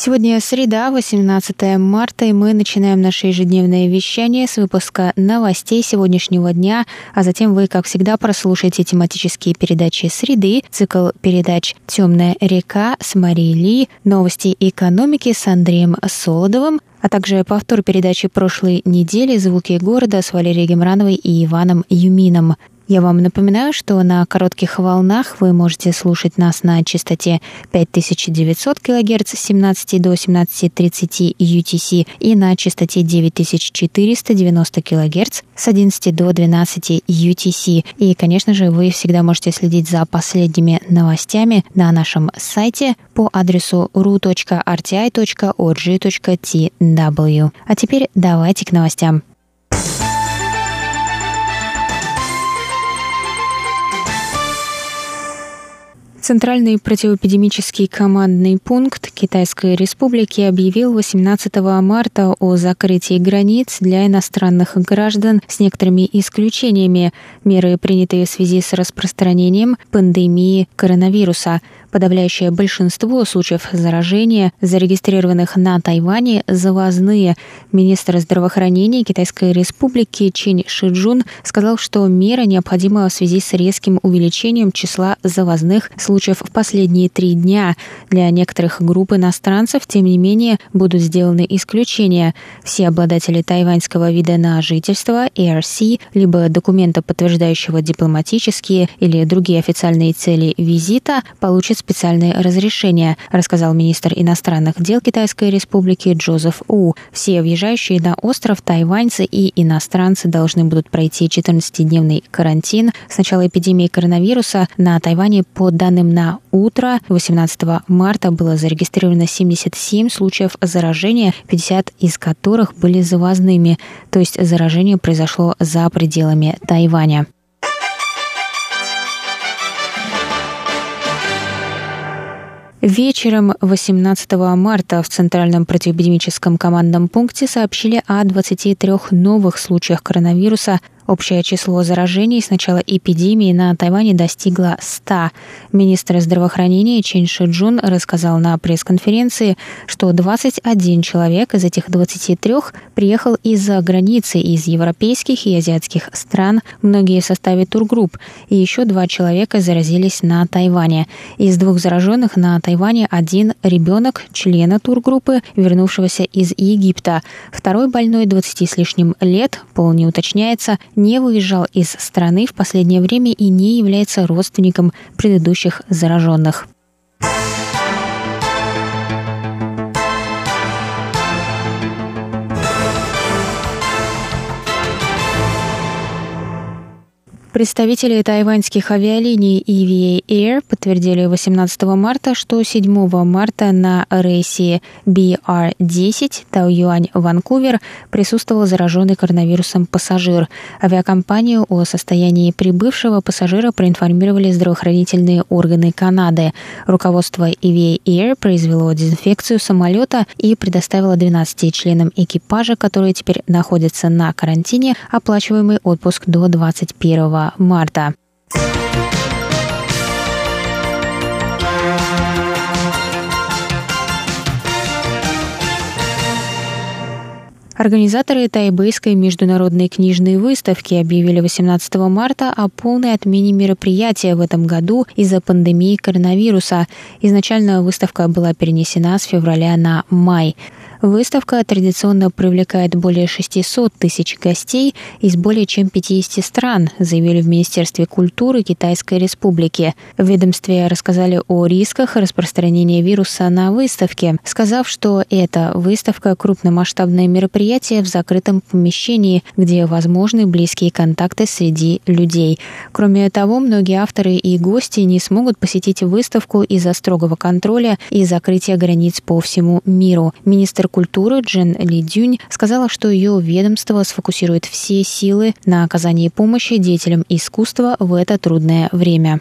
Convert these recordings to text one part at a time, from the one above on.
Сегодня среда, 18 марта, и мы начинаем наше ежедневное вещание с выпуска новостей сегодняшнего дня, а затем вы, как всегда, прослушаете тематические передачи «Среды», цикл передач «Темная река» с Марией Ли, новости экономики с Андреем Солодовым, а также повтор передачи прошлой недели «Звуки города» с Валерией Гемрановой и Иваном Юмином. Я вам напоминаю, что на коротких волнах вы можете слушать нас на частоте 5900 кГц с 17 до 17.30 UTC и на частоте 9490 кГц с 11 до 12 UTC. И, конечно же, вы всегда можете следить за последними новостями на нашем сайте по адресу ru.rti.org.tw. А теперь давайте к новостям. Центральный противоэпидемический командный пункт Китайской Республики объявил 18 марта о закрытии границ для иностранных граждан с некоторыми исключениями. Меры, принятые в связи с распространением пандемии коронавируса – Подавляющее большинство случаев заражения, зарегистрированных на Тайване, завозные. Министр здравоохранения Китайской Республики Чин Шиджун сказал, что мера необходима в связи с резким увеличением числа завозных случаев в последние три дня. Для некоторых групп иностранцев, тем не менее, будут сделаны исключения. Все обладатели тайваньского вида на жительство, ARC, либо документа, подтверждающего дипломатические или другие официальные цели визита, получат специальное разрешение, рассказал министр иностранных дел Китайской Республики Джозеф У. Все въезжающие на остров тайваньцы и иностранцы должны будут пройти 14-дневный карантин. С начала эпидемии коронавируса на Тайване, по данным на утро 18 марта, было зарегистрировано 77 случаев заражения, 50 из которых были завозными, то есть заражение произошло за пределами Тайваня. Вечером 18 марта в Центральном противоэпидемическом командном пункте сообщили о 23 новых случаях коронавируса Общее число заражений с начала эпидемии на Тайване достигло 100. Министр здравоохранения Чен Шиджун рассказал на пресс-конференции, что 21 человек из этих 23 приехал из-за границы, из европейских и азиатских стран, многие в составе тургрупп, и еще два человека заразились на Тайване. Из двух зараженных на Тайване один ребенок члена тургруппы, вернувшегося из Египта. Второй больной 20 с лишним лет, пол не уточняется, не выезжал из страны в последнее время и не является родственником предыдущих зараженных. Представители тайваньских авиалиний EVA Air подтвердили 18 марта, что 7 марта на рейсе BR-10 Тау-Юань-Ванкувер присутствовал зараженный коронавирусом пассажир. Авиакомпанию о состоянии прибывшего пассажира проинформировали здравоохранительные органы Канады. Руководство EVA Air произвело дезинфекцию самолета и предоставило 12 членам экипажа, которые теперь находятся на карантине, оплачиваемый отпуск до 21 марта. Организаторы Тайбэйской международной книжной выставки объявили 18 марта о полной отмене мероприятия в этом году из-за пандемии коронавируса. Изначально выставка была перенесена с февраля на май. Выставка традиционно привлекает более 600 тысяч гостей из более чем 50 стран, заявили в Министерстве культуры Китайской Республики. В ведомстве рассказали о рисках распространения вируса на выставке, сказав, что эта выставка – крупномасштабное мероприятие, мероприятие в закрытом помещении, где возможны близкие контакты среди людей. Кроме того, многие авторы и гости не смогут посетить выставку из-за строгого контроля и закрытия границ по всему миру. Министр культуры Джен Ли Дюнь сказала, что ее ведомство сфокусирует все силы на оказании помощи деятелям искусства в это трудное время.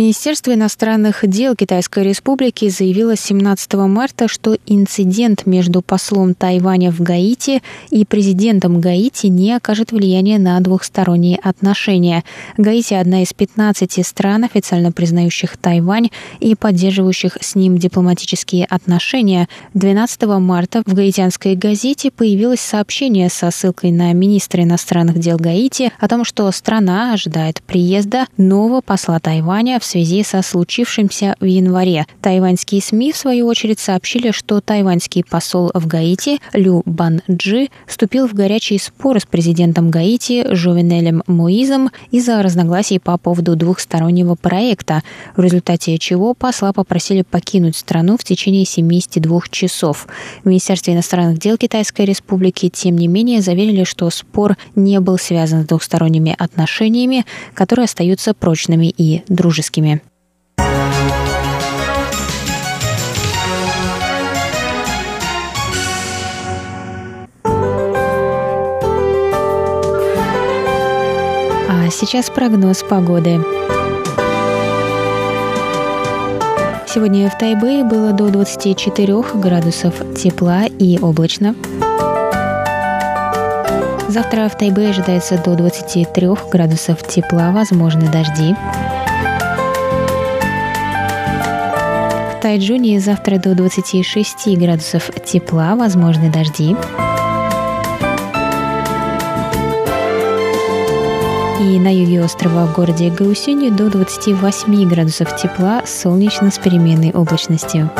Министерство иностранных дел Китайской Республики заявило 17 марта, что инцидент между послом Тайваня в Гаити и президентом Гаити не окажет влияния на двухсторонние отношения. Гаити – одна из 15 стран, официально признающих Тайвань и поддерживающих с ним дипломатические отношения. 12 марта в гаитянской газете появилось сообщение со ссылкой на министра иностранных дел Гаити о том, что страна ожидает приезда нового посла Тайваня в связи со случившимся в январе. Тайваньские СМИ, в свою очередь, сообщили, что тайваньский посол в Гаити Лю Бан Джи вступил в горячий спор с президентом Гаити Жовенелем Моизом из-за разногласий по поводу двухстороннего проекта, в результате чего посла попросили покинуть страну в течение 72 часов. В Министерстве иностранных дел Китайской Республики, тем не менее, заверили, что спор не был связан с двухсторонними отношениями, которые остаются прочными и дружескими близкими. А сейчас прогноз погоды. Сегодня в Тайбэе было до 24 градусов тепла и облачно. Завтра в Тайбэе ожидается до 23 градусов тепла, возможны дожди. Тайджуне завтра до 26 градусов тепла, возможны дожди. И на юге острова в городе Гаусюни до 28 градусов тепла, солнечно с переменной облачностью.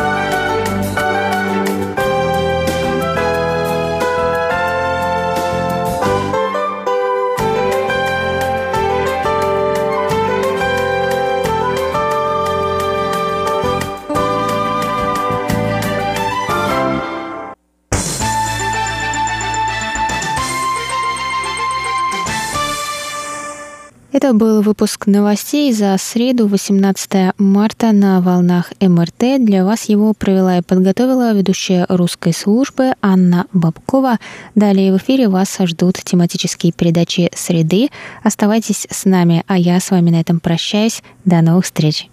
Это был выпуск новостей за среду, 18 марта на волнах МРТ. Для вас его провела и подготовила ведущая русской службы Анна Бабкова. Далее в эфире вас ждут тематические передачи «Среды». Оставайтесь с нами, а я с вами на этом прощаюсь. До новых встреч!